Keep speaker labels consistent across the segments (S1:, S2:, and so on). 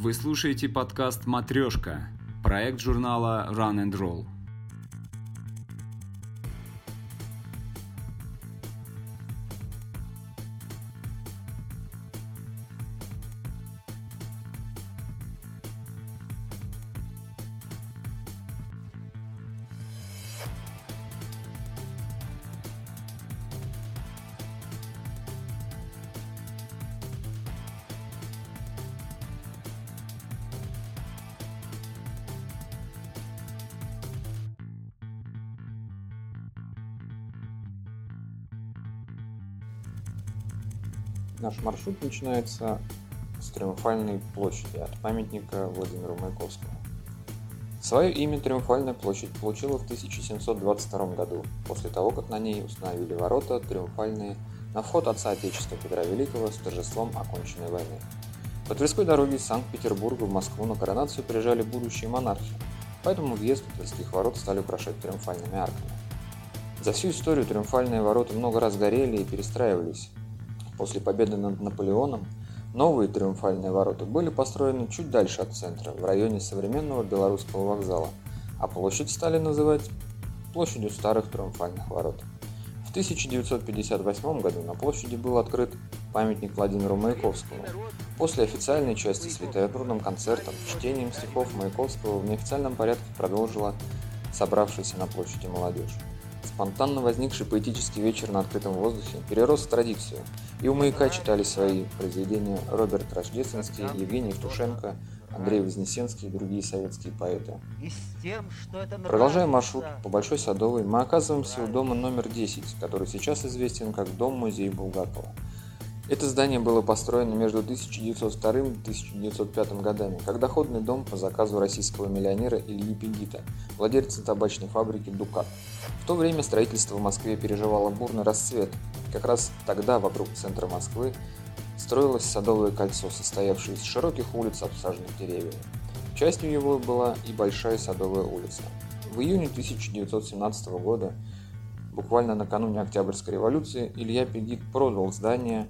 S1: Вы слушаете подкаст «Матрешка», проект журнала Run and Roll.
S2: Наш маршрут начинается с Триумфальной площади от памятника Владимиру Маяковскому. Свое имя Триумфальная площадь получила в 1722 году, после того, как на ней установили ворота триумфальные на вход отца Отечества Петра Великого с торжеством оконченной войны. По Тверской дороге из Санкт-Петербурга в Москву на коронацию приезжали будущие монархи, поэтому въезд у Тверских ворот стали украшать триумфальными арками. За всю историю триумфальные ворота много раз горели и перестраивались, После победы над Наполеоном новые триумфальные ворота были построены чуть дальше от центра, в районе современного Белорусского вокзала, а площадь стали называть площадью старых триумфальных ворот. В 1958 году на площади был открыт памятник Владимиру Маяковскому. После официальной части с литературным концертом, чтением стихов Маяковского в неофициальном порядке продолжила собравшаяся на площади молодежь. Спонтанно возникший поэтический вечер на открытом воздухе перерос в традицию, и у «Маяка» читали свои произведения Роберт Рождественский, Евгений Евтушенко, Андрей Вознесенский и другие советские поэты. Продолжая маршрут по Большой Садовой, мы оказываемся у дома номер 10, который сейчас известен как Дом-музей Булгакова – это здание было построено между 1902 и 1905 годами, как доходный дом по заказу российского миллионера Ильи Пегита, владельца табачной фабрики «Дукат». В то время строительство в Москве переживало бурный расцвет. Как раз тогда вокруг центра Москвы строилось Садовое кольцо, состоявшее из широких улиц, обсаженных деревьями. Частью его была и Большая Садовая улица. В июне 1917 года, буквально накануне Октябрьской революции, Илья Пегит продал здание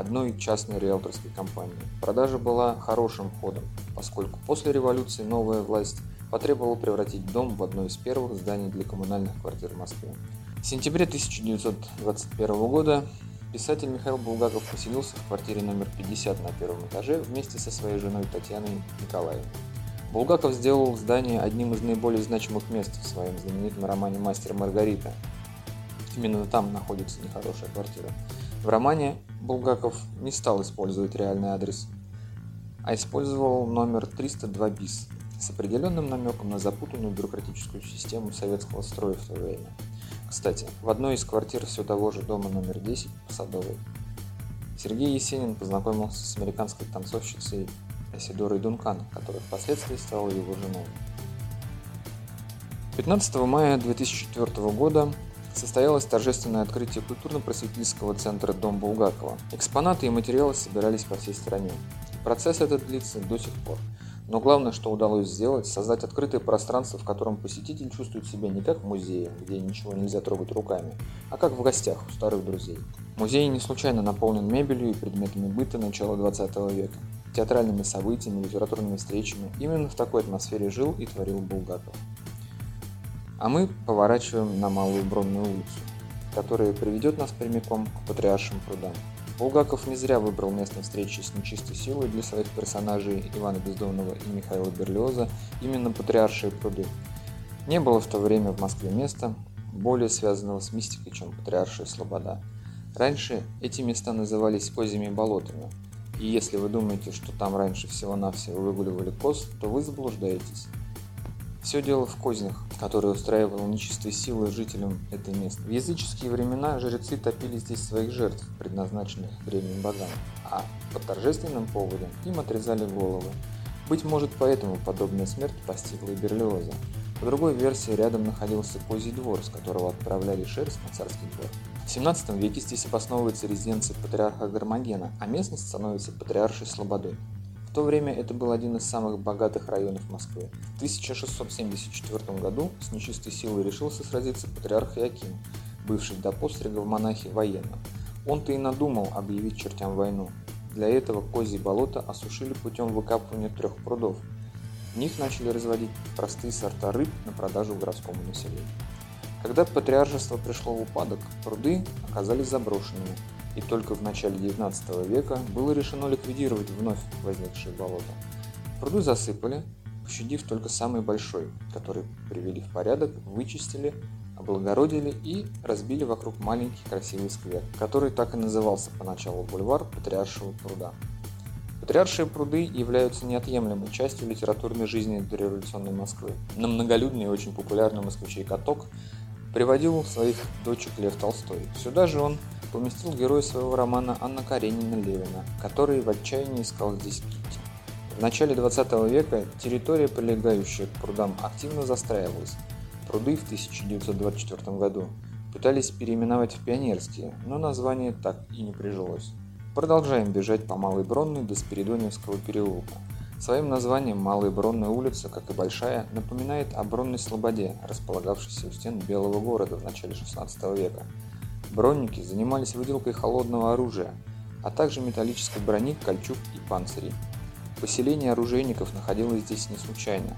S2: одной частной риэлторской компании. Продажа была хорошим ходом, поскольку после революции новая власть потребовала превратить дом в одно из первых зданий для коммунальных квартир в Москве. В сентябре 1921 года писатель Михаил Булгаков поселился в квартире номер 50 на первом этаже вместе со своей женой Татьяной Николаевной. Булгаков сделал здание одним из наиболее значимых мест в своем знаменитом романе «Мастер Маргарита». Именно там находится нехорошая квартира. В романе Булгаков не стал использовать реальный адрес, а использовал номер 302 БИС с определенным намеком на запутанную бюрократическую систему советского строя в то время. Кстати, в одной из квартир все того же дома номер 10 по Садовой Сергей Есенин познакомился с американской танцовщицей Асидорой Дункан, которая впоследствии стала его женой. 15 мая 2004 года состоялось торжественное открытие культурно-просветительского центра «Дом Булгакова». Экспонаты и материалы собирались по всей стране. Процесс этот длится до сих пор. Но главное, что удалось сделать, создать открытое пространство, в котором посетитель чувствует себя не как в музее, где ничего нельзя трогать руками, а как в гостях у старых друзей. Музей не случайно наполнен мебелью и предметами быта начала 20 века, театральными событиями, литературными встречами. Именно в такой атмосфере жил и творил Булгаков. А мы поворачиваем на Малую Бронную улицу, которая приведет нас прямиком к Патриаршим прудам. Булгаков не зря выбрал место встречи с нечистой силой для своих персонажей Ивана Бездомного и Михаила Берлиоза именно Патриаршие пруды. Не было в то время в Москве места, более связанного с мистикой, чем Патриаршая Слобода. Раньше эти места назывались козьими болотами, и если вы думаете, что там раньше всего-навсего выгуливали коз, то вы заблуждаетесь. Все дело в кознях, которые устраивал нечистой силой жителям этой места. В языческие времена жрецы топили здесь своих жертв, предназначенных древним богам, а по торжественным поводам им отрезали головы. Быть может, поэтому подобная смерть постигла и Берлиоза. По другой версии, рядом находился козий двор, с которого отправляли шерсть на царский двор. В 17 веке здесь обосновывается резиденция патриарха Гармогена, а местность становится патриаршей Слободой. В то время это был один из самых богатых районов Москвы. В 1674 году с нечистой силой решился сразиться патриарх Иаким, бывший до пострига в монахи военным. Он-то и надумал объявить чертям войну. Для этого козьи болота осушили путем выкапывания трех прудов. В них начали разводить простые сорта рыб на продажу городскому населению. Когда патриаршество пришло в упадок, пруды оказались заброшенными, и только в начале XIX века было решено ликвидировать вновь возникшие болота. Пруды засыпали, пощадив только самый большой, который привели в порядок, вычистили, облагородили и разбили вокруг маленький красивый сквер, который так и назывался поначалу бульвар Патриаршего пруда. Патриаршие пруды являются неотъемлемой частью литературной жизни дореволюционной Москвы. На многолюдный и очень популярный москвичей каток приводил своих дочек Лев Толстой. Сюда же он поместил героя своего романа Анна Каренина Левина, который в отчаянии искал здесь Китти. В начале 20 века территория, прилегающая к прудам, активно застраивалась. Пруды в 1924 году пытались переименовать в Пионерские, но название так и не прижилось. Продолжаем бежать по Малой Бронной до Спиридоневского переулка. Своим названием Малая Бронная улица, как и Большая, напоминает о Бронной Слободе, располагавшейся у стен Белого города в начале XVI века. Бронники занимались выделкой холодного оружия, а также металлической брони, кольчуг и панцирей. Поселение оружейников находилось здесь не случайно.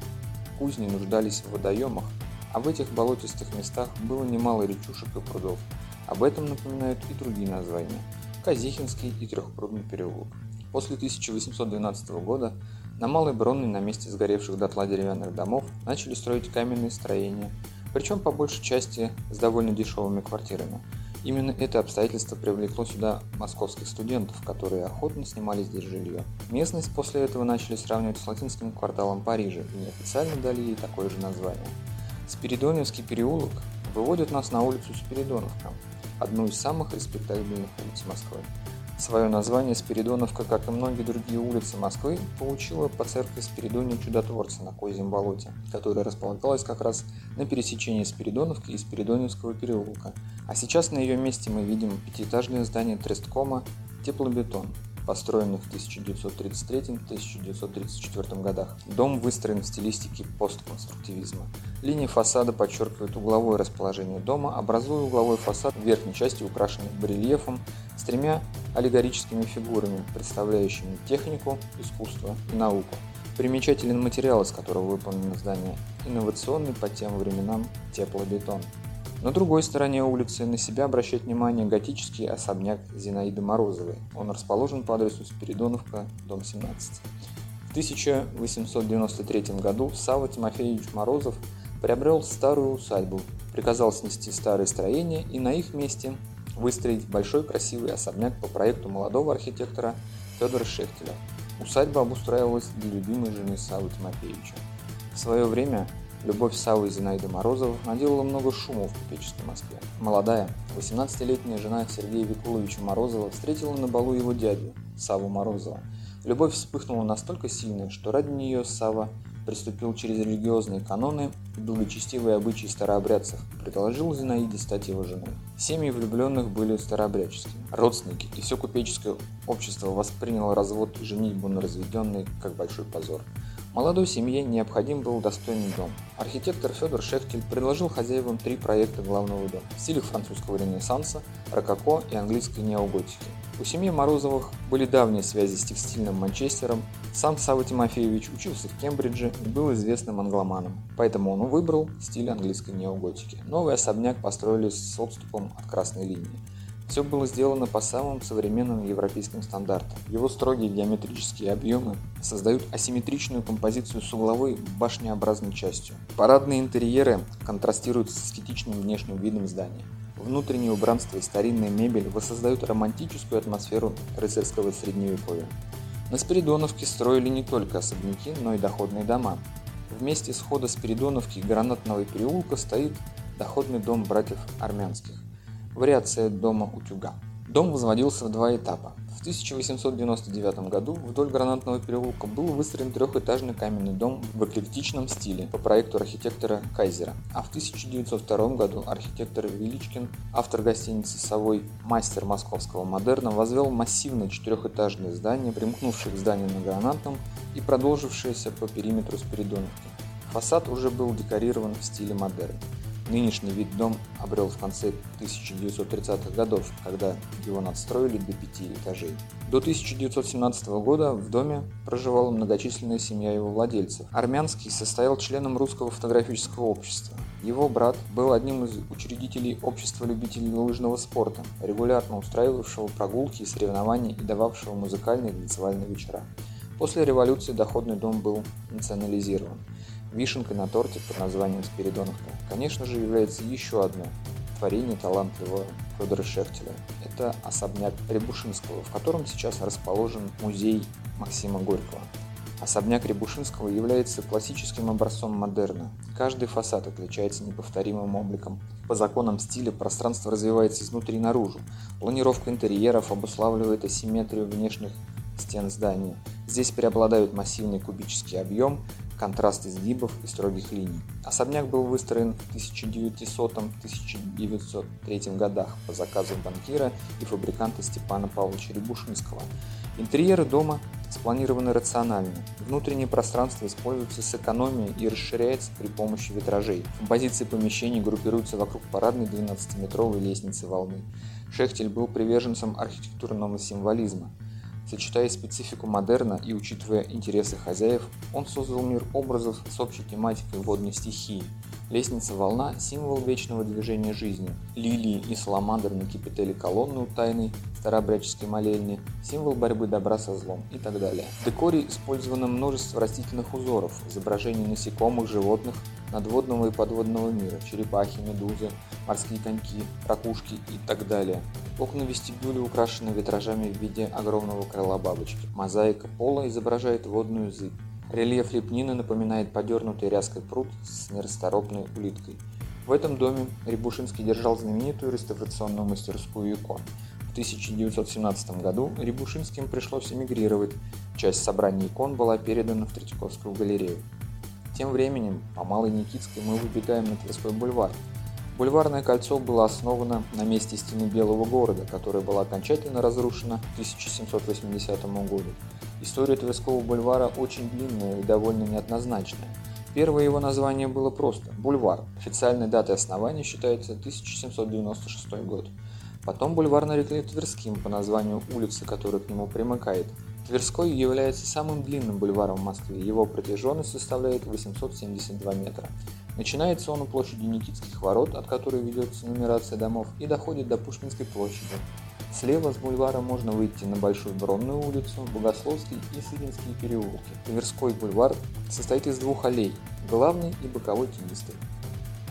S2: Кузни нуждались в водоемах, а в этих болотистых местах было немало речушек и прудов. Об этом напоминают и другие названия – Казихинский и Трехпрудный переулок. После 1812 года на Малой Бронной на месте сгоревших дотла деревянных домов начали строить каменные строения, причем по большей части с довольно дешевыми квартирами. Именно это обстоятельство привлекло сюда московских студентов, которые охотно снимали здесь жилье. Местность после этого начали сравнивать с латинским кварталом Парижа и неофициально дали ей такое же название. Спиридоновский переулок выводит нас на улицу Спиридоновка, одну из самых респектабельных улиц Москвы. Свое название Спиридоновка, как и многие другие улицы Москвы, получила по церкви Спиридония Чудотворца на Козьем болоте, которая располагалась как раз на пересечении Спиридоновки и Спиридоневского переулка. А сейчас на ее месте мы видим пятиэтажное здание Тресткома «Теплобетон», построенный в 1933-1934 годах. Дом выстроен в стилистике постконструктивизма. Линии фасада подчеркивают угловое расположение дома, образуя угловой фасад в верхней части украшенный барельефом с тремя аллегорическими фигурами, представляющими технику, искусство и науку. Примечателен материал, из которого выполнено здание, инновационный по тем временам теплобетон. На другой стороне улицы на себя обращает внимание готический особняк Зинаиды Морозовой. Он расположен по адресу Спиридоновка, дом 17. В 1893 году Савва Тимофеевич Морозов приобрел старую усадьбу, приказал снести старые строения и на их месте выстроить большой красивый особняк по проекту молодого архитектора Федора Шехтеля. Усадьба обустраивалась для любимой жены Савы Тимофеевича. В свое время Любовь Савы Зинаиды Морозова наделала много шума в купеческой Москве. Молодая, 18-летняя жена Сергея Викуловича Морозова встретила на балу его дядю, Саву Морозова. Любовь вспыхнула настолько сильно, что ради нее Сава приступил через религиозные каноны и благочестивые обычаи старообрядцев и предложил Зинаиде стать его женой. Семьи влюбленных были старообрядческими. Родственники и все купеческое общество восприняло развод и женитьбу на разведенной как большой позор. Молодой семье необходим был достойный дом. Архитектор Федор Шехтель предложил хозяевам три проекта главного дома в стилях французского ренессанса, рококо и английской неоготики. У семьи Морозовых были давние связи с текстильным Манчестером, сам Савва Тимофеевич учился в Кембридже и был известным англоманом, поэтому он выбрал стиль английской неоготики. Новый особняк построили с отступом от красной линии. Все было сделано по самым современным европейским стандартам. Его строгие геометрические объемы создают асимметричную композицию с угловой башнеобразной частью. Парадные интерьеры контрастируют с эстетичным внешним видом здания. Внутреннее убранство и старинная мебель воссоздают романтическую атмосферу рыцарского средневековья. На Спиридоновке строили не только особняки, но и доходные дома. Вместе с хода Спиридоновки и Гранатного переулка стоит доходный дом братьев армянских вариация дома утюга. Дом возводился в два этапа. В 1899 году вдоль Гранатного переулка был выстроен трехэтажный каменный дом в эклектичном стиле по проекту архитектора Кайзера. А в 1902 году архитектор Величкин, автор гостиницы «Совой», мастер московского модерна, возвел массивное четырехэтажное здание, примкнувшее к зданию на Гранатном и продолжившееся по периметру Спиридоновки. Фасад уже был декорирован в стиле модерн. Нынешний вид дом обрел в конце 1930-х годов, когда его надстроили до пяти этажей. До 1917 года в доме проживала многочисленная семья его владельцев. Армянский состоял членом русского фотографического общества. Его брат был одним из учредителей общества любителей лыжного спорта, регулярно устраивавшего прогулки и соревнования и дававшего музыкальные и танцевальные вечера. После революции доходный дом был национализирован. Вишенкой на торте под названием Спиридоновка, конечно же, является еще одно творение талантливого Федора Шехтеля. Это особняк Рябушинского, в котором сейчас расположен музей Максима Горького. Особняк Рябушинского является классическим образцом модерна. Каждый фасад отличается неповторимым обликом. По законам стиля пространство развивается изнутри наружу. Планировка интерьеров обуславливает асимметрию внешних стен здания. Здесь преобладают массивный кубический объем, контраст изгибов и строгих линий. Особняк был выстроен в 1900-1903 годах по заказу банкира и фабриканта Степана Павловича Рябушинского. Интерьеры дома спланированы рационально. Внутреннее пространство используется с экономией и расширяется при помощи витражей. Композиции помещений группируются вокруг парадной 12-метровой лестницы волны. Шехтель был приверженцем архитектурного символизма. Сочетая специфику модерна и учитывая интересы хозяев, он создал мир образов с общей тематикой водной стихии. Лестница волна – символ вечного движения жизни. Лилии и саламандр на кипятели колонны у тайной старообрядческой молельни – символ борьбы добра со злом и так далее. В декоре использовано множество растительных узоров, изображений насекомых, животных, надводного и подводного мира, черепахи, медузы, морские коньки, ракушки и так далее. Окна вестибюля украшены витражами в виде огромного крыла бабочки. Мозаика пола изображает водную зыбь. Рельеф лепнины напоминает подернутый ряской пруд с нерасторопной улиткой. В этом доме Рябушинский держал знаменитую реставрационную мастерскую икон. В 1917 году Рябушинским пришлось эмигрировать. Часть собрания икон была передана в Третьяковскую галерею. Тем временем по Малой Никитской мы выбегаем на Тверской бульвар. Бульварное кольцо было основано на месте стены Белого города, которая была окончательно разрушена к 1780 году. История Тверского бульвара очень длинная и довольно неоднозначная. Первое его название было просто – бульвар. Официальной датой основания считается 1796 год. Потом бульвар нарекли Тверским по названию улицы, которая к нему примыкает. Тверской является самым длинным бульваром в Москве, его протяженность составляет 872 метра. Начинается он у площади Никитских ворот, от которой ведется нумерация домов, и доходит до Пушкинской площади. Слева с бульвара можно выйти на Большую Бронную улицу, Богословский и Сыгинские переулки. Тверской бульвар состоит из двух аллей – главной и боковой тенистой.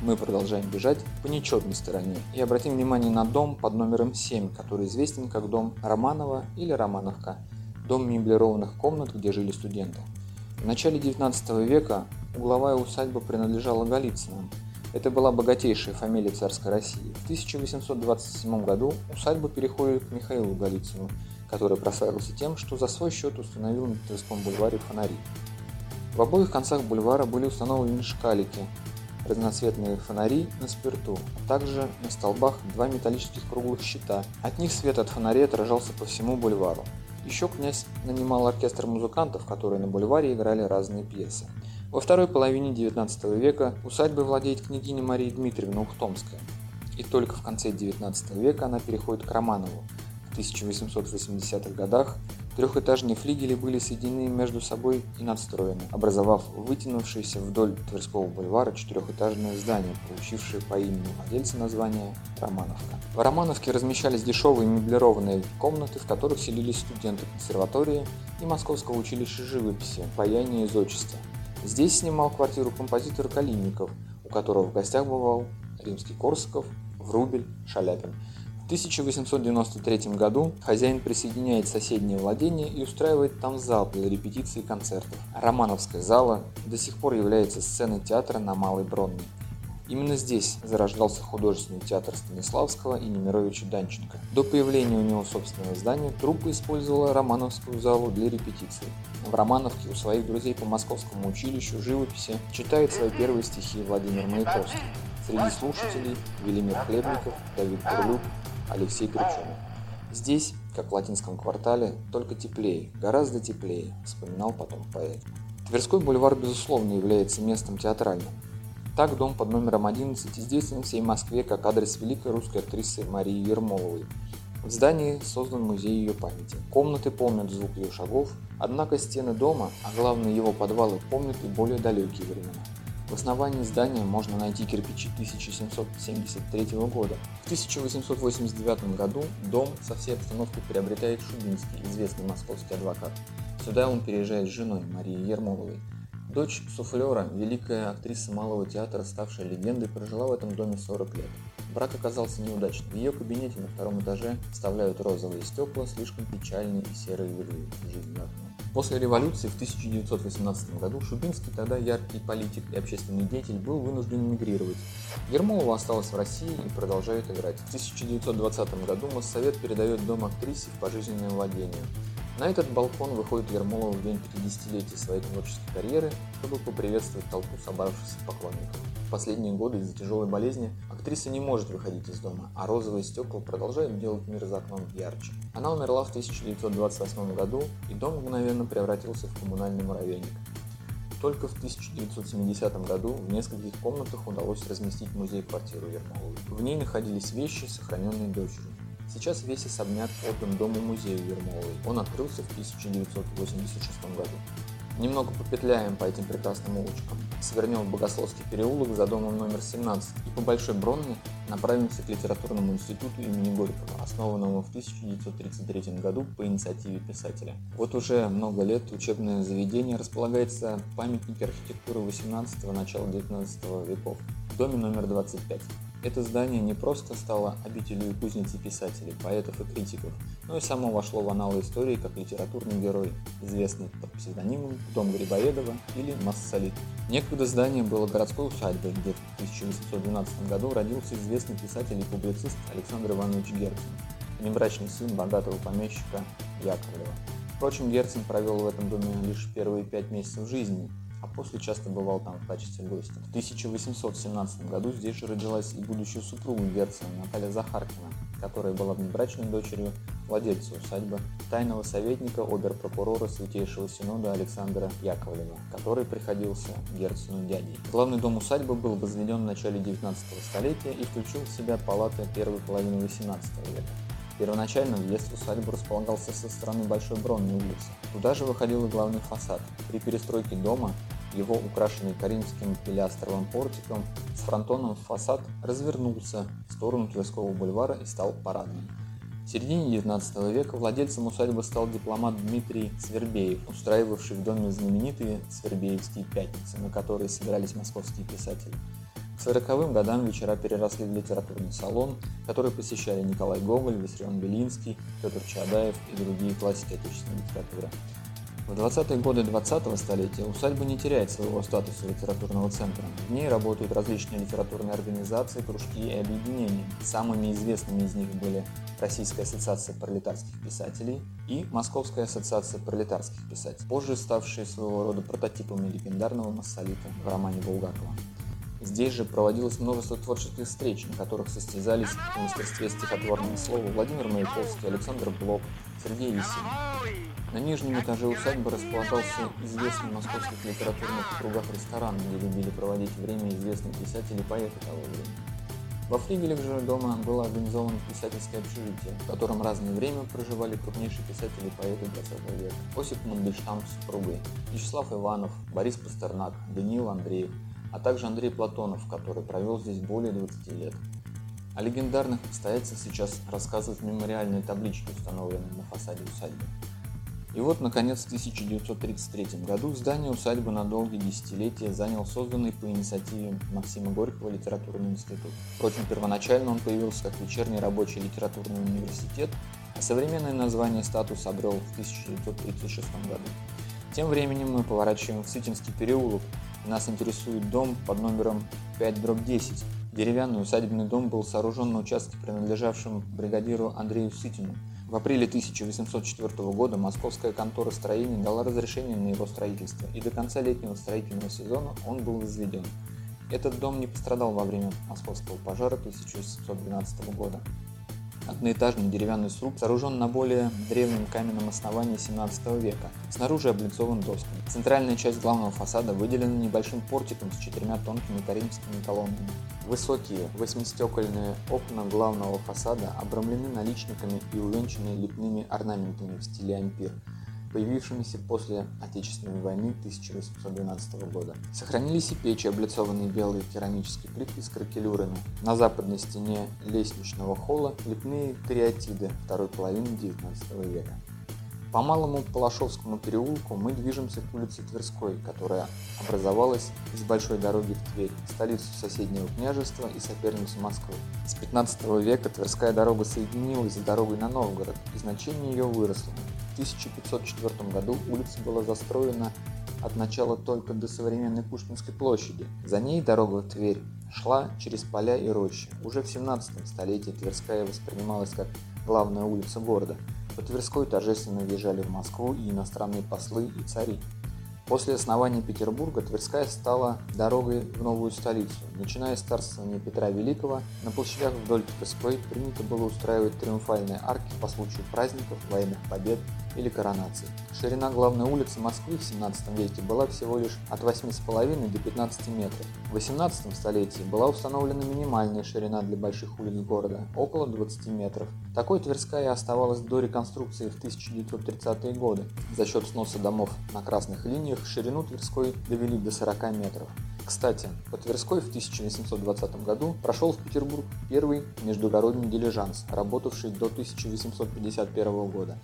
S2: Мы продолжаем бежать по нечетной стороне и обратим внимание на дом под номером 7, который известен как дом Романова или Романовка, дом меблированных комнат, где жили студенты. В начале 19 века угловая усадьба принадлежала Голицыным – это была богатейшая фамилия царской России. В 1827 году усадьба переходит к Михаилу Голицыну, который прославился тем, что за свой счет установил на Тверском бульваре фонари. В обоих концах бульвара были установлены шкалики, разноцветные фонари на спирту, а также на столбах два металлических круглых щита. От них свет от фонарей отражался по всему бульвару. Еще князь нанимал оркестр музыкантов, которые на бульваре играли разные пьесы. Во второй половине XIX века усадьбой владеет княгиня Мария Дмитриевна Ухтомская, и только в конце XIX века она переходит к Романову. В 1880-х годах трехэтажные флигели были соединены между собой и надстроены, образовав вытянувшееся вдоль Тверского бульвара четырехэтажное здание, получившее по имени владельца название Романовка. В Романовке размещались дешевые меблированные комнаты, в которых селились студенты консерватории и Московского училища живописи, паяния и зодчества. Здесь снимал квартиру композитор Калинников, у которого в гостях бывал римский Корсаков, Врубель, Шаляпин. В 1893 году хозяин присоединяет соседнее владение и устраивает там зал для репетиций и концертов. Романовская зала до сих пор является сценой театра на Малой Бронной. Именно здесь зарождался художественный театр Станиславского и Немировича Данченко. До появления у него собственного здания труппа использовала Романовскую залу для репетиций. В Романовке у своих друзей по Московскому училищу живописи читает свои первые стихи Владимир Маяковский. Среди слушателей Велимир Хлебников, Давид Бурлюк, Алексей Кричунов. Здесь, как в латинском квартале, только теплее, гораздо теплее, вспоминал потом поэт. Тверской бульвар, безусловно, является местом театральным. Так, дом под номером 11 известен всей Москве как адрес великой русской актрисы Марии Ермоловой. В здании создан музей ее памяти. Комнаты помнят звук ее шагов, однако стены дома, а главное его подвалы, помнят и более далекие времена. В основании здания можно найти кирпичи 1773 года. В 1889 году дом со всей обстановкой приобретает Шубинский, известный московский адвокат. Сюда он переезжает с женой Марией Ермоловой. Дочь суфлера, великая актриса малого театра, ставшая легендой, прожила в этом доме 40 лет. Брак оказался неудачным. В ее кабинете на втором этаже вставляют розовые стекла, слишком печальные и серые выглядят жизнь окна. После революции в 1918 году Шубинский, тогда яркий политик и общественный деятель, был вынужден эмигрировать. Ермолова осталась в России и продолжает играть. В 1920 году Моссовет передает дом актрисе в пожизненное владение. На этот балкон выходит Ермолова в день 50-летия своей творческой карьеры, чтобы поприветствовать толпу собравшихся поклонников. В последние годы из-за тяжелой болезни актриса не может выходить из дома, а розовые стекла продолжают делать мир за окном ярче. Она умерла в 1928 году, и дом мгновенно превратился в коммунальный муравейник. Только в 1970 году в нескольких комнатах удалось разместить музей-квартиру Ермоловой. В ней находились вещи, сохраненные дочерью. Сейчас весь особняк отдан дому-музею Ермоловой. Он открылся в 1986 году. Немного попетляем по этим прекрасным улочкам. Свернем в Богословский переулок за домом номер 17 и по Большой Бронной направимся к литературному институту имени Горького, основанному в 1933 году по инициативе писателя. Вот уже много лет учебное заведение располагается в памятнике архитектуры 18 начала 19 веков в доме номер 25. Это здание не просто стало обителью и писателей, поэтов и критиков, но и само вошло в аналы истории как литературный герой, известный под псевдонимом Дом Грибоедова или Массолит. Некогда здание было городской усадьбой, где в 1812 году родился известный писатель и публицист Александр Иванович Герцен, внебрачный сын богатого помещика Яковлева. Впрочем, Герцен провел в этом доме лишь первые пять месяцев жизни, а после часто бывал там в качестве гостя. В 1817 году здесь же родилась и будущая супруга Герцена Наталья Захаркина, которая была внебрачной дочерью владельца усадьбы, тайного советника обер-прокурора Святейшего Синода Александра Яковлева, который приходился Герцену дядей. Главный дом усадьбы был возведен в начале 19 столетия и включил в себя палаты первой половины 18 века. Первоначально въезд в усадьбу располагался со стороны Большой Бронной улицы. Туда же выходил и главный фасад. При перестройке дома его украшенный коринфским пилястровым портиком с фронтоном фасад развернулся в сторону Тверского бульвара и стал парадным. В середине XIX века владельцем усадьбы стал дипломат Дмитрий Свербеев, устраивавший в доме знаменитые Свербеевские пятницы, на которые собирались московские писатели. К 40-м годам вечера переросли в литературный салон, который посещали Николай Гоголь, Виссарион Белинский, Петр Чадаев и другие классики отечественной литературы. В 20-е годы 20-го столетия усадьба не теряет своего статуса литературного центра. В ней работают различные литературные организации, кружки и объединения. Самыми известными из них были Российская ассоциация пролетарских писателей и Московская ассоциация пролетарских писателей, позже ставшие своего рода прототипами легендарного массолита в романе Булгакова. Здесь же проводилось множество творческих встреч, на которых состязались в мастерстве стихотворного слова Владимир Маяковский, Александр Блок, Сергей Есенин. На нижнем этаже усадьбы располагался известный в московских литературных кругах ресторан, где любили проводить время известные писатели и поэты того времени. Во флигелях же дома было организовано писательское общежитие, в котором разное время проживали крупнейшие писатели и поэты 20 века. Осип Мандельштам с супругой, Вячеслав Иванов, Борис Пастернак, Даниил Андреев – а также Андрей Платонов, который провел здесь более 20 лет. О легендарных обстоятельствах сейчас рассказывают мемориальные таблички, установленные на фасаде усадьбы. И вот, наконец, в 1933 году здание усадьбы на долгие десятилетия занял созданный по инициативе Максима Горького литературный институт. Впрочем, первоначально он появился как вечерний рабочий литературный университет, а современное название статус обрел в 1936 году. Тем временем мы поворачиваем в Сытинский переулок, нас интересует дом под номером 5-10. Деревянный усадебный дом был сооружен на участке, принадлежавшем бригадиру Андрею Сытину. В апреле 1804 года московская контора строений дала разрешение на его строительство, и до конца летнего строительного сезона он был возведен. Этот дом не пострадал во время московского пожара 1612 года. Одноэтажный деревянный сруб сооружен на более древнем каменном основании 17 века, снаружи облицован досками. Центральная часть главного фасада выделена небольшим портиком с четырьмя тонкими коринфскими колоннами. Высокие восьмистекольные окна главного фасада обрамлены наличниками и увенчаны лепными орнаментами в стиле ампир появившимися после Отечественной войны 1812 года. Сохранились и печи, облицованные белой керамической плиткой с кракелюрами. На западной стене лестничного холла лепные кариатиды второй половины XIX века. По Малому Палашовскому переулку мы движемся к улице Тверской, которая образовалась из большой дороги в Тверь, столицу соседнего княжества и соперницу Москвы. С 15 века Тверская дорога соединилась с дорогой на Новгород, и значение ее выросло. В 1504 году улица была застроена от начала только до современной Пушкинской площади. За ней дорога в Тверь шла через поля и рощи. Уже в 17 столетии Тверская воспринималась как главная улица города. По Тверской торжественно въезжали в Москву и иностранные послы и цари. После основания Петербурга Тверская стала дорогой в новую столицу. Начиная с царствования Петра Великого, на площадях вдоль Тверской принято было устраивать триумфальные арки по случаю праздников, военных побед или коронаций. Ширина главной улицы Москвы в 17 веке была всего лишь от 8,5 до 15 метров. В 18 столетии была установлена минимальная ширина для больших улиц города – около 20 метров. Такой Тверская оставалась до реконструкции в 1930-е годы. За счет сноса домов на красных линиях ширину Тверской довели до 40 метров. Кстати, по Тверской в 1820 году прошел в Петербург первый междугородний дилижанс, работавший до 1851 года.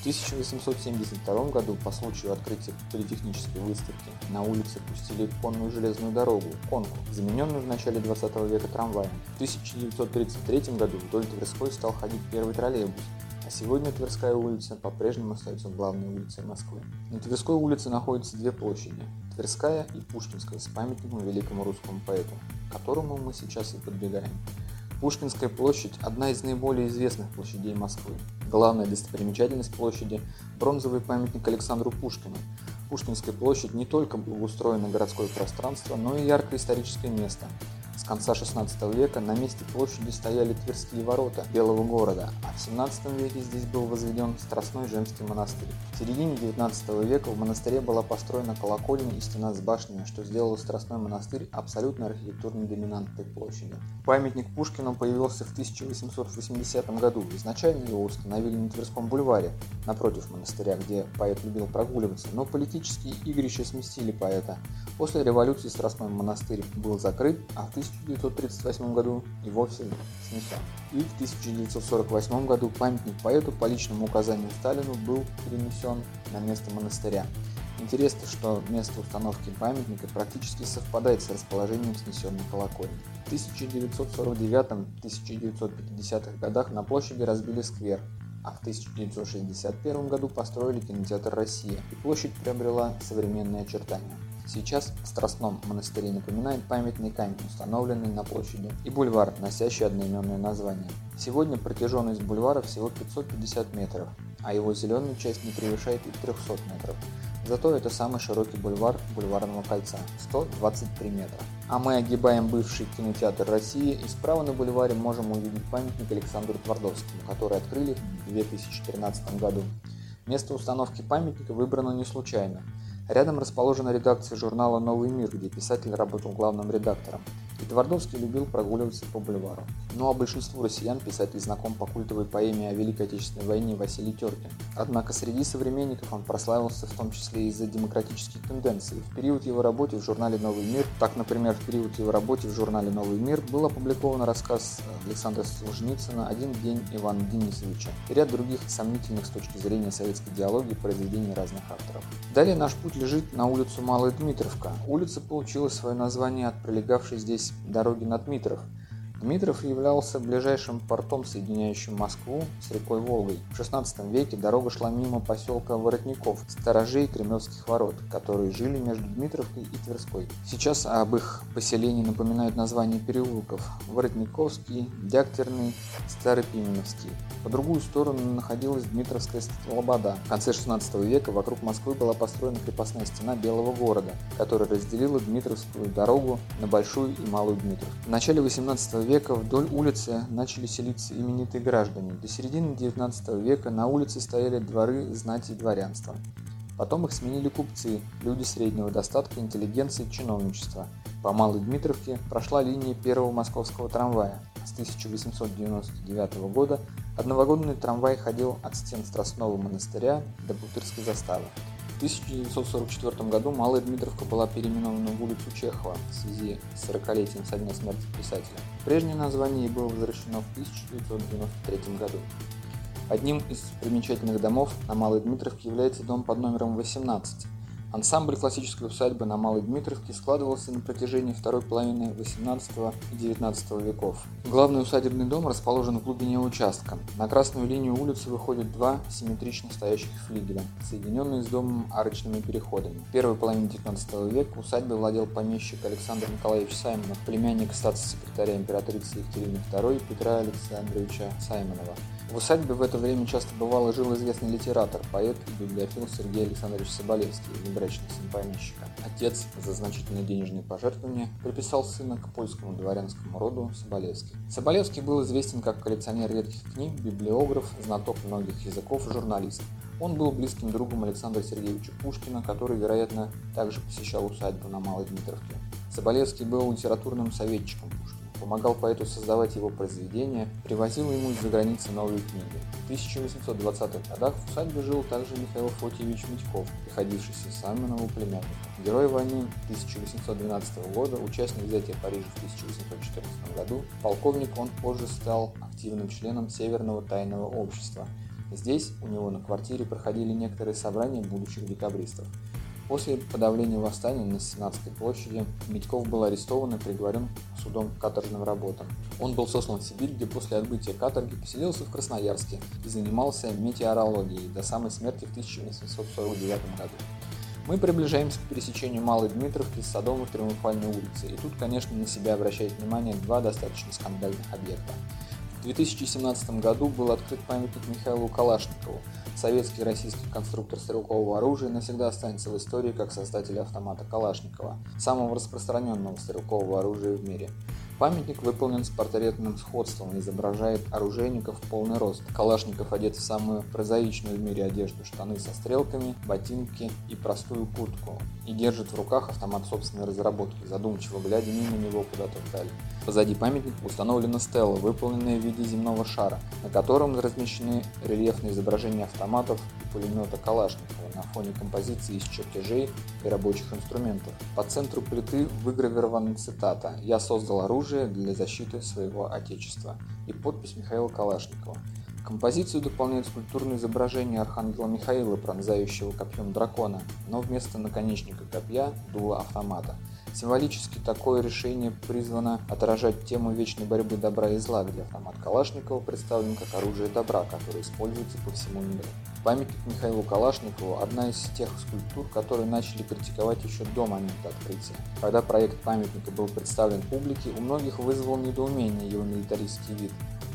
S2: В 1872 году по случаю открытия политехнической выставки на улице пустили конную железную дорогу, конку, замененную в начале 20 века трамваем. В 1933 году вдоль Тверской стал ходить первый троллейбус, а сегодня Тверская улица по-прежнему остается главной улицей Москвы. На Тверской улице находятся две площади – Тверская и Пушкинская с памятником великому русскому поэту, к которому мы сейчас и подбегаем. Пушкинская площадь – одна из наиболее известных площадей Москвы. Главная достопримечательность площади – бронзовый памятник Александру Пушкину. Пушкинская площадь не только благоустроено городское пространство, но и яркое историческое место – конца 16 века на месте площади стояли Тверские ворота Белого города, а в 17 веке здесь был возведен Страстной женский монастырь. В середине 19 века в монастыре была построена колокольня и стена с башнями, что сделало Страстной монастырь абсолютно архитектурной доминантой площади. Памятник Пушкину появился в 1880 году. Изначально его установили на Тверском бульваре, напротив монастыря, где поэт любил прогуливаться, но политические игрища сместили поэта. После революции Страстной монастырь был закрыт, а в 1938 году и вовсе снесен. И в 1948 году памятник поэту по личному указанию Сталину был перенесен на место монастыря. Интересно, что место установки памятника практически совпадает с расположением снесенной колокольни. В 1949-1950-х годах на площади разбили сквер, а в 1961 году построили кинотеатр «Россия», и площадь приобрела современные очертания. Сейчас в Страстном монастыре напоминает памятный камень, установленный на площади, и бульвар, носящий одноименное название. Сегодня протяженность бульвара всего 550 метров, а его зеленая часть не превышает и 300 метров. Зато это самый широкий бульвар бульварного кольца – 123 метра. А мы огибаем бывший кинотеатр России и справа на бульваре можем увидеть памятник Александру Твардовскому, который открыли в 2013 году. Место установки памятника выбрано не случайно. Рядом расположена редакция журнала «Новый мир», где писатель работал главным редактором. И Твардовский любил прогуливаться по бульвару. Ну а большинству россиян писатель знаком по культовой поэме о Великой Отечественной войне Василий Теркин. Однако среди современников он прославился в том числе из-за демократических тенденций. В период его работы в журнале «Новый мир», так, например, в период его работы в журнале «Новый мир» был опубликован рассказ Александра Солженицына «Один день Ивана Денисовича» и ряд других сомнительных с точки зрения советской идеологии произведений разных авторов. Далее наш путь лежит на улицу Малая Дмитровка. Улица получила свое название от пролегавшей здесь дороги на Дмитров – Дмитров являлся ближайшим портом, соединяющим Москву с рекой Волгой. В XVI веке дорога шла мимо поселка Воротников, сторожей Кремлевских ворот, которые жили между Дмитровкой и Тверской. Сейчас об их поселении напоминают названия переулков – Воротниковский, Дягтерный, Старопименовский. По другую сторону находилась Дмитровская слобода. В конце XVI века вокруг Москвы была построена крепостная стена Белого города, которая разделила Дмитровскую дорогу на Большую и Малую Дмитровку. В начале XVIII века века вдоль улицы начали селиться именитые граждане. До середины XIX века на улице стояли дворы знати и дворянства. Потом их сменили купцы, люди среднего достатка, интеллигенции чиновничества. По Малой Дмитровке прошла линия первого московского трамвая. С 1899 года одновагонный трамвай ходил от стен Страстного монастыря до Бутырской заставы. В 1944 году Малая Дмитровка была переименована в улицу Чехова в связи с 40-летием со дня смерти писателя. Прежнее название было возвращено в 1993 году. Одним из примечательных домов на Малой Дмитровке является дом под номером 18, Ансамбль классической усадьбы на Малой Дмитровке складывался на протяжении второй половины XVIII и XIX веков. Главный усадебный дом расположен в глубине участка. На красную линию улицы выходят два симметрично стоящих флигеля, соединенные с домом арочными переходами. В первой половине XIX века усадьбой владел помещик Александр Николаевич Саймонов, племянник статс-секретаря императрицы Екатерины II Петра Александровича Саймонова. В усадьбе в это время часто бывало жил известный литератор, поэт и библиофил Сергей Александрович Соболевский, внебрачный сын помещика. Отец за значительные денежные пожертвования приписал сына к польскому дворянскому роду Соболевский. Соболевский был известен как коллекционер редких книг, библиограф, знаток многих языков и журналист. Он был близким другом Александра Сергеевича Пушкина, который, вероятно, также посещал усадьбу на Малой Дмитровке. Соболевский был литературным советчиком Пушкина помогал поэту создавать его произведения, привозил ему из-за границы новые книги. В 1820-х годах в усадьбе жил также Михаил Фотьевич Митьков, приходившийся Саймонову племяннику. Герой войны 1812 года, участник взятия Парижа в 1814 году, полковник он позже стал активным членом Северного тайного общества. Здесь у него на квартире проходили некоторые собрания будущих декабристов. После подавления восстания на Сенатской площади Митьков был арестован и приговорен судом к каторжным работам. Он был сослан в Сибирь, где после отбытия каторги поселился в Красноярске и занимался метеорологией до самой смерти в 1849 году. Мы приближаемся к пересечению Малой Дмитровки с Садовой Триумфальной улицы, и тут, конечно, на себя обращает внимание два достаточно скандальных объекта. В 2017 году был открыт памятник Михаилу Калашникову, Советский российский конструктор стрелкового оружия навсегда останется в истории как создатель автомата Калашникова, самого распространенного стрелкового оружия в мире. Памятник выполнен с портретным сходством и изображает оружейников в полный рост. Калашников одет в самую прозаичную в мире одежду – штаны со стрелками, ботинки и простую куртку. И держит в руках автомат собственной разработки, задумчиво глядя мимо него куда-то вдаль. Позади памятника установлена стела, выполненная в виде земного шара, на котором размещены рельефные изображения автоматов и пулемета Калашникова на фоне композиции из чертежей и рабочих инструментов. По центру плиты выгравирована цитата «Я создал оружие для защиты своего Отечества» и подпись Михаила Калашникова. Композицию дополняют скульптурные изображения архангела Михаила, пронзающего копьем дракона, но вместо наконечника копья – дуло автомата – Символически такое решение призвано отражать тему вечной борьбы добра и зла, где автомат Калашникова представлен как оружие добра, которое используется по всему миру. Памятник Михаилу Калашникову – одна из тех скульптур, которые начали критиковать еще до момента открытия. Когда проект памятника был представлен публике, у многих вызвал недоумение его милитаристский вид.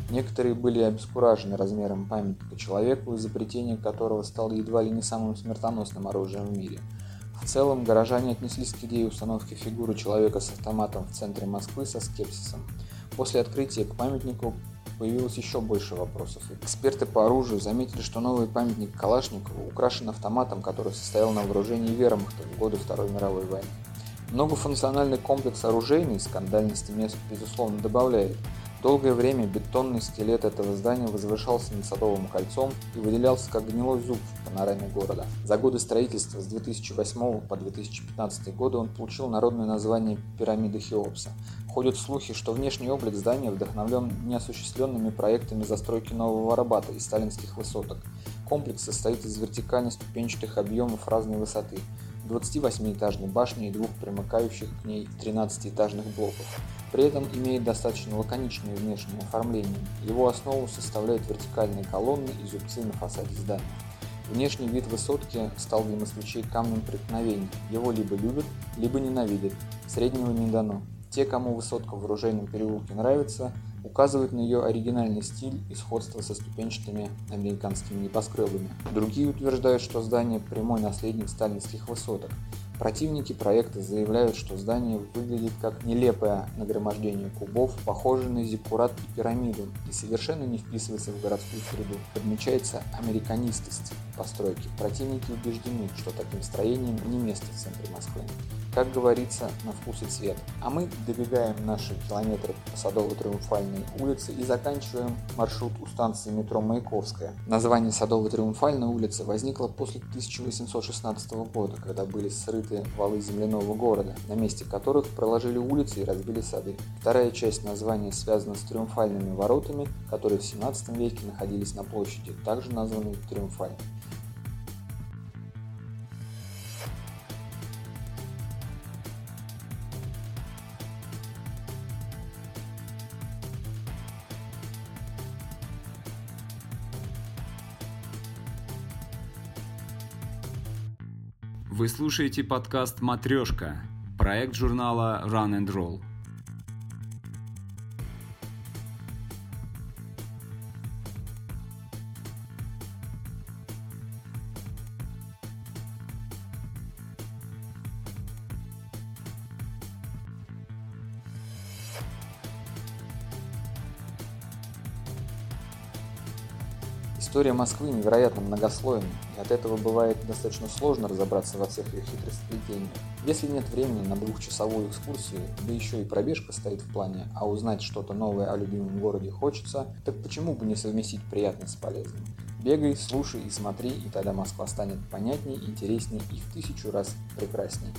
S2: Некоторые были обескуражены размером памятника человеку, изобретение которого стало едва ли не самым смертоносным оружием в мире – в целом, горожане отнеслись к идее установки фигуры человека с автоматом в центре Москвы со скепсисом. После открытия к памятнику появилось еще больше вопросов. Эксперты по оружию заметили, что новый памятник Калашникову украшен автоматом, который состоял на вооружении вермахта в годы Второй мировой войны. Многофункциональный комплекс оружейный скандальности мест, безусловно, добавляет, Долгое время бетонный скелет этого здания возвышался над Садовым кольцом и выделялся как гнилой зуб в панораме города. За годы строительства с 2008 по 2015 годы он получил народное название «Пирамида Хеопса». Ходят слухи, что внешний облик здания вдохновлен неосуществленными проектами застройки Нового Арбата и сталинских высоток. Комплекс состоит из вертикально-ступенчатых объемов разной высоты, 28-этажной башни и двух примыкающих к ней 13-этажных блоков. При этом имеет достаточно лаконичное внешнее оформление. Его основу составляют вертикальные колонны и зубцы на фасаде здания. Внешний вид высотки стал для москвичей камнем преткновения. Его либо любят, либо ненавидят. Среднего не дано. Те, кому высотка в оружейном переулке нравится, указывают на ее оригинальный стиль и сходство со ступенчатыми американскими небоскребами. Другие утверждают, что здание – прямой наследник сталинских высоток. Противники проекта заявляют, что здание выглядит как нелепое нагромождение кубов, похожее на зиккурат и пирамиду, и совершенно не вписывается в городскую среду. Подмечается американистость постройки. Противники убеждены, что таким строением не место в центре Москвы как говорится, на вкус и цвет. А мы добегаем наши километры по Садово-Триумфальной улице и заканчиваем маршрут у станции метро Маяковская. Название Садово-Триумфальной улицы возникло после 1816 года, когда были срыты валы земляного города, на месте которых проложили улицы и разбили сады. Вторая часть названия связана с триумфальными воротами, которые в 17 веке находились на площади, также названной Триумфальной.
S1: Вы слушаете подкаст «Матрешка», проект журнала Run and Roll.
S2: История Москвы невероятно многослойна, и от этого бывает достаточно сложно разобраться во всех ее хитросплетениях. Если нет времени на двухчасовую экскурсию, да еще и пробежка стоит в плане, а узнать что-то новое о любимом городе хочется, так почему бы не совместить приятное с полезным? Бегай, слушай и смотри, и тогда Москва станет понятнее, интереснее и в тысячу раз прекраснее.